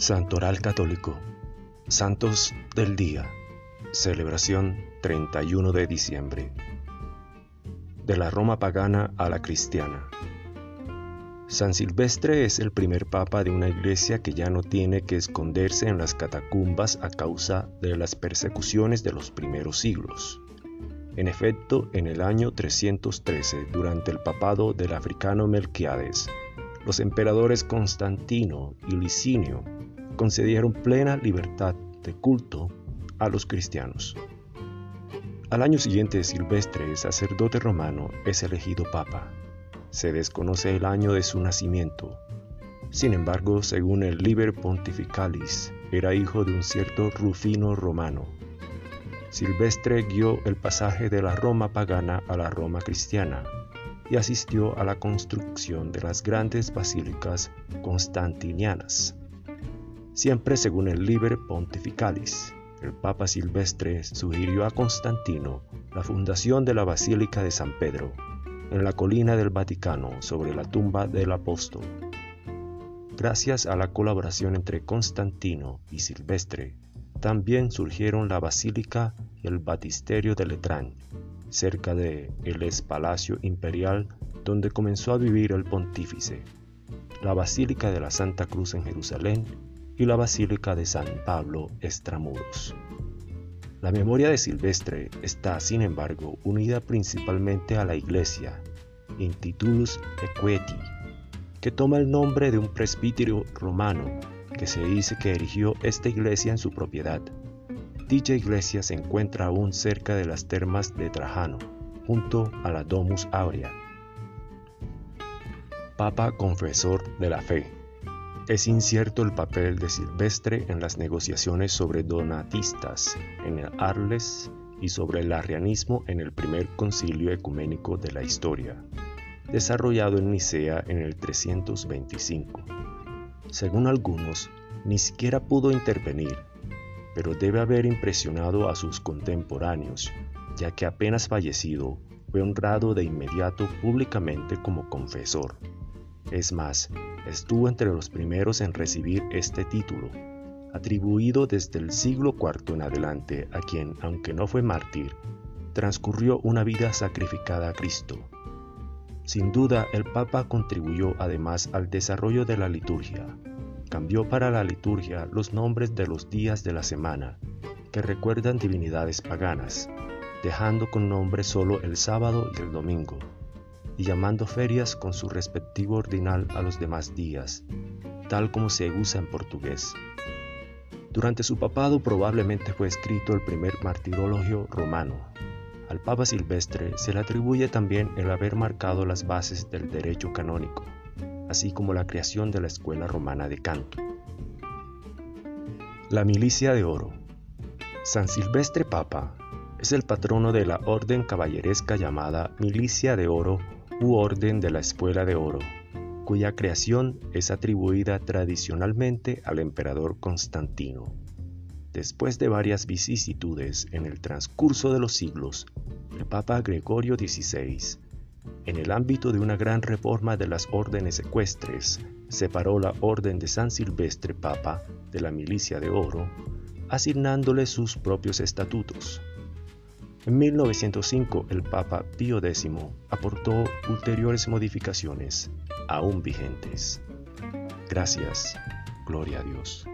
Santoral Católico. Santos del Día. Celebración 31 de diciembre. De la Roma pagana a la cristiana. San Silvestre es el primer papa de una iglesia que ya no tiene que esconderse en las catacumbas a causa de las persecuciones de los primeros siglos. En efecto, en el año 313, durante el papado del africano Melquiades, los emperadores Constantino y Licinio concedieron plena libertad de culto a los cristianos. Al año siguiente, Silvestre, sacerdote romano, es elegido papa. Se desconoce el año de su nacimiento. Sin embargo, según el Liber Pontificalis, era hijo de un cierto Rufino romano. Silvestre guió el pasaje de la Roma pagana a la Roma cristiana y asistió a la construcción de las grandes basílicas constantinianas. Siempre según el Liber Pontificalis, el Papa Silvestre sugirió a Constantino la fundación de la Basílica de San Pedro, en la colina del Vaticano sobre la tumba del apóstol. Gracias a la colaboración entre Constantino y Silvestre, también surgieron la Basílica y el Batisterio de Letrán, cerca de el ex Palacio Imperial donde comenzó a vivir el pontífice, la Basílica de la Santa Cruz en Jerusalén y la Basílica de San Pablo Extramuros. La memoria de Silvestre está, sin embargo, unida principalmente a la iglesia, Institutus Equeti, que toma el nombre de un presbítero romano que se dice que erigió esta iglesia en su propiedad. Dicha iglesia se encuentra aún cerca de las termas de Trajano, junto a la Domus Aurea. Papa Confesor de la Fe. Es incierto el papel de Silvestre en las negociaciones sobre donatistas en el Arles y sobre el arrianismo en el primer concilio ecuménico de la historia, desarrollado en Nicea en el 325. Según algunos, ni siquiera pudo intervenir, pero debe haber impresionado a sus contemporáneos, ya que apenas fallecido fue honrado de inmediato públicamente como confesor. Es más, estuvo entre los primeros en recibir este título, atribuido desde el siglo IV en adelante a quien, aunque no fue mártir, transcurrió una vida sacrificada a Cristo. Sin duda, el Papa contribuyó además al desarrollo de la liturgia. Cambió para la liturgia los nombres de los días de la semana, que recuerdan divinidades paganas, dejando con nombre solo el sábado y el domingo y llamando ferias con su respectivo ordinal a los demás días, tal como se usa en portugués. Durante su papado probablemente fue escrito el primer martirologio romano. Al Papa Silvestre se le atribuye también el haber marcado las bases del derecho canónico, así como la creación de la Escuela Romana de Canto. La Milicia de Oro San Silvestre Papa es el patrono de la orden caballeresca llamada Milicia de Oro u Orden de la Espuela de Oro, cuya creación es atribuida tradicionalmente al emperador Constantino. Después de varias vicisitudes en el transcurso de los siglos, el Papa Gregorio XVI, en el ámbito de una gran reforma de las órdenes ecuestres, separó la Orden de San Silvestre Papa de la Milicia de Oro, asignándole sus propios estatutos. En 1905 el Papa Pío X aportó ulteriores modificaciones, aún vigentes. Gracias, gloria a Dios.